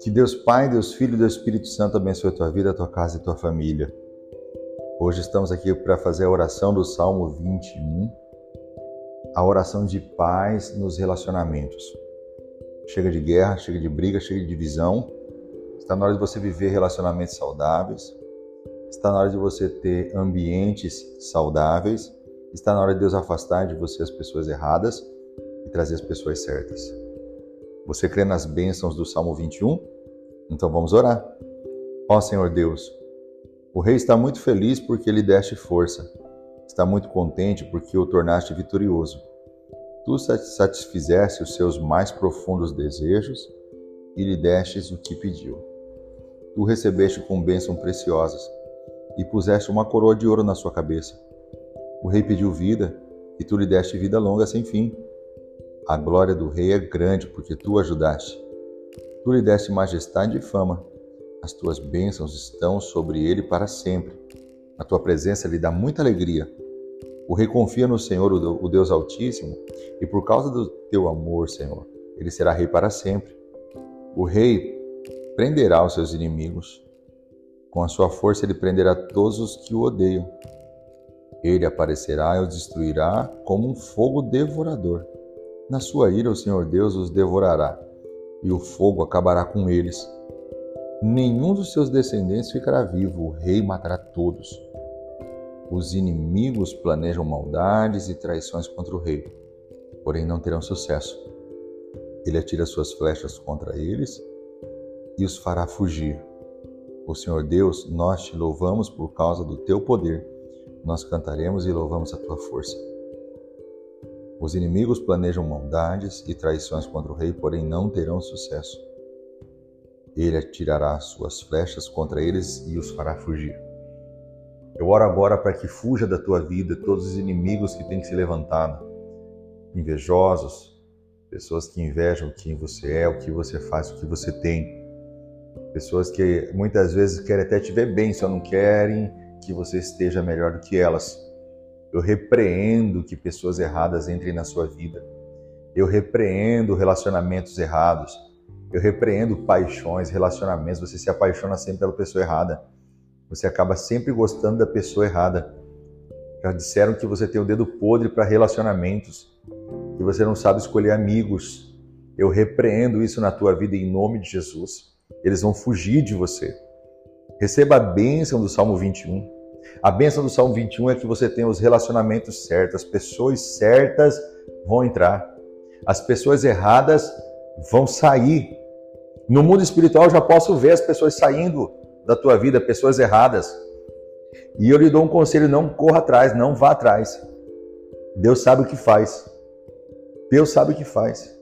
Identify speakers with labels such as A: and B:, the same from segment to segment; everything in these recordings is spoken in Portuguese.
A: Que Deus Pai, Deus Filho e Deus Espírito Santo abençoe a tua vida, a tua casa e a tua família. Hoje estamos aqui para fazer a oração do Salmo 21, a oração de paz nos relacionamentos. Chega de guerra, chega de briga, chega de divisão. Está na hora de você viver relacionamentos saudáveis. Está na hora de você ter ambientes saudáveis. Está na hora de Deus afastar de você as pessoas erradas e trazer as pessoas certas. Você crê nas bênçãos do Salmo 21? Então vamos orar. Ó Senhor Deus, o rei está muito feliz porque lhe deste força. Está muito contente porque o tornaste vitorioso. Tu satisfizeste os seus mais profundos desejos e lhe destes o que pediu. Tu recebeste com bênçãos preciosas e puseste uma coroa de ouro na sua cabeça. O rei pediu vida e tu lhe deste vida longa sem fim. A glória do rei é grande porque tu ajudaste. Tu lhe deste majestade e fama. As tuas bênçãos estão sobre ele para sempre. A tua presença lhe dá muita alegria. O rei confia no Senhor, o Deus Altíssimo, e por causa do teu amor, Senhor, ele será rei para sempre. O rei prenderá os seus inimigos. Com a sua força, ele prenderá todos os que o odeiam. Ele aparecerá e os destruirá como um fogo devorador. Na sua ira, o Senhor Deus os devorará e o fogo acabará com eles. Nenhum dos seus descendentes ficará vivo, o rei matará todos. Os inimigos planejam maldades e traições contra o rei, porém não terão sucesso. Ele atira suas flechas contra eles e os fará fugir. O Senhor Deus, nós te louvamos por causa do teu poder. Nós cantaremos e louvamos a tua força. Os inimigos planejam maldades e traições contra o rei, porém não terão sucesso. Ele atirará suas flechas contra eles e os fará fugir. Eu oro agora para que fuja da tua vida todos os inimigos que têm se levantado, invejosos, pessoas que invejam quem você é, o que você faz, o que você tem, pessoas que muitas vezes querem até te ver bem, só não querem que você esteja melhor do que elas. Eu repreendo que pessoas erradas entrem na sua vida. Eu repreendo relacionamentos errados. Eu repreendo paixões, relacionamentos. Você se apaixona sempre pela pessoa errada. Você acaba sempre gostando da pessoa errada. Já disseram que você tem o dedo podre para relacionamentos, que você não sabe escolher amigos. Eu repreendo isso na tua vida em nome de Jesus. Eles vão fugir de você. Receba a bênção do Salmo 21. A bênção do Salmo 21 é que você tem os relacionamentos certos, as pessoas certas vão entrar, as pessoas erradas vão sair. No mundo espiritual eu já posso ver as pessoas saindo da tua vida, pessoas erradas. E eu lhe dou um conselho: não corra atrás, não vá atrás. Deus sabe o que faz. Deus sabe o que faz.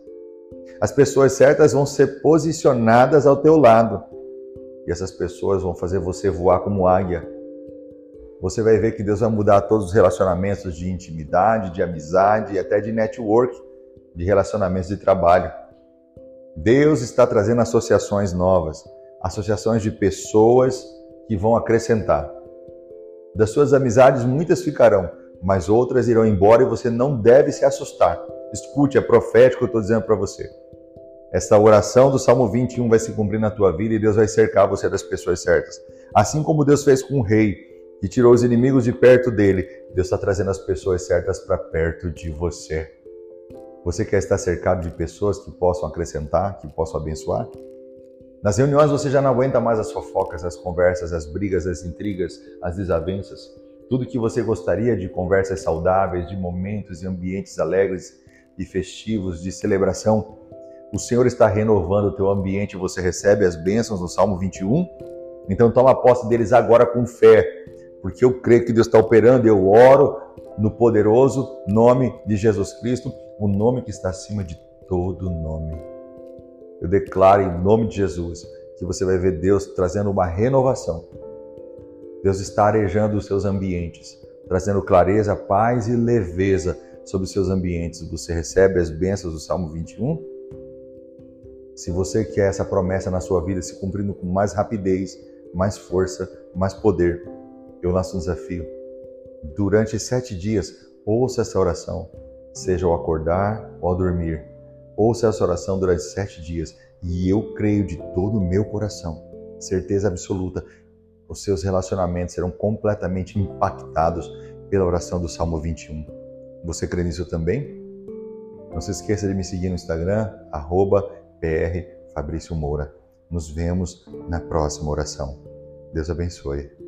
A: As pessoas certas vão ser posicionadas ao teu lado. E essas pessoas vão fazer você voar como águia você vai ver que Deus vai mudar todos os relacionamentos de intimidade, de amizade e até de network, de relacionamentos de trabalho. Deus está trazendo associações novas, associações de pessoas que vão acrescentar. Das suas amizades, muitas ficarão, mas outras irão embora e você não deve se assustar. Escute, é profético que eu estou dizendo para você. Essa oração do Salmo 21 vai se cumprir na tua vida e Deus vai cercar você das pessoas certas. Assim como Deus fez com o rei, e tirou os inimigos de perto dele. Deus está trazendo as pessoas certas para perto de você. Você quer estar cercado de pessoas que possam acrescentar, que possam abençoar? Nas reuniões você já não aguenta mais as fofocas, as conversas, as brigas, as intrigas, as desavenças. Tudo que você gostaria de conversas saudáveis, de momentos e ambientes alegres e festivos, de celebração. O Senhor está renovando o teu ambiente, você recebe as bênçãos no Salmo 21. Então toma posse deles agora com fé porque eu creio que Deus está operando eu oro no poderoso nome de Jesus Cristo, o nome que está acima de todo nome. Eu declaro em nome de Jesus que você vai ver Deus trazendo uma renovação. Deus está arejando os seus ambientes, trazendo clareza, paz e leveza sobre os seus ambientes. Você recebe as bênçãos do Salmo 21? Se você quer essa promessa na sua vida se cumprindo com mais rapidez, mais força, mais poder, eu lanço um desafio. Durante sete dias, ouça essa oração, seja ao acordar ou ao dormir. Ouça essa oração durante sete dias e eu creio de todo o meu coração, certeza absoluta, os seus relacionamentos serão completamente impactados pela oração do Salmo 21. Você crê nisso também? Não se esqueça de me seguir no Instagram, arroba Moura. Nos vemos na próxima oração. Deus abençoe.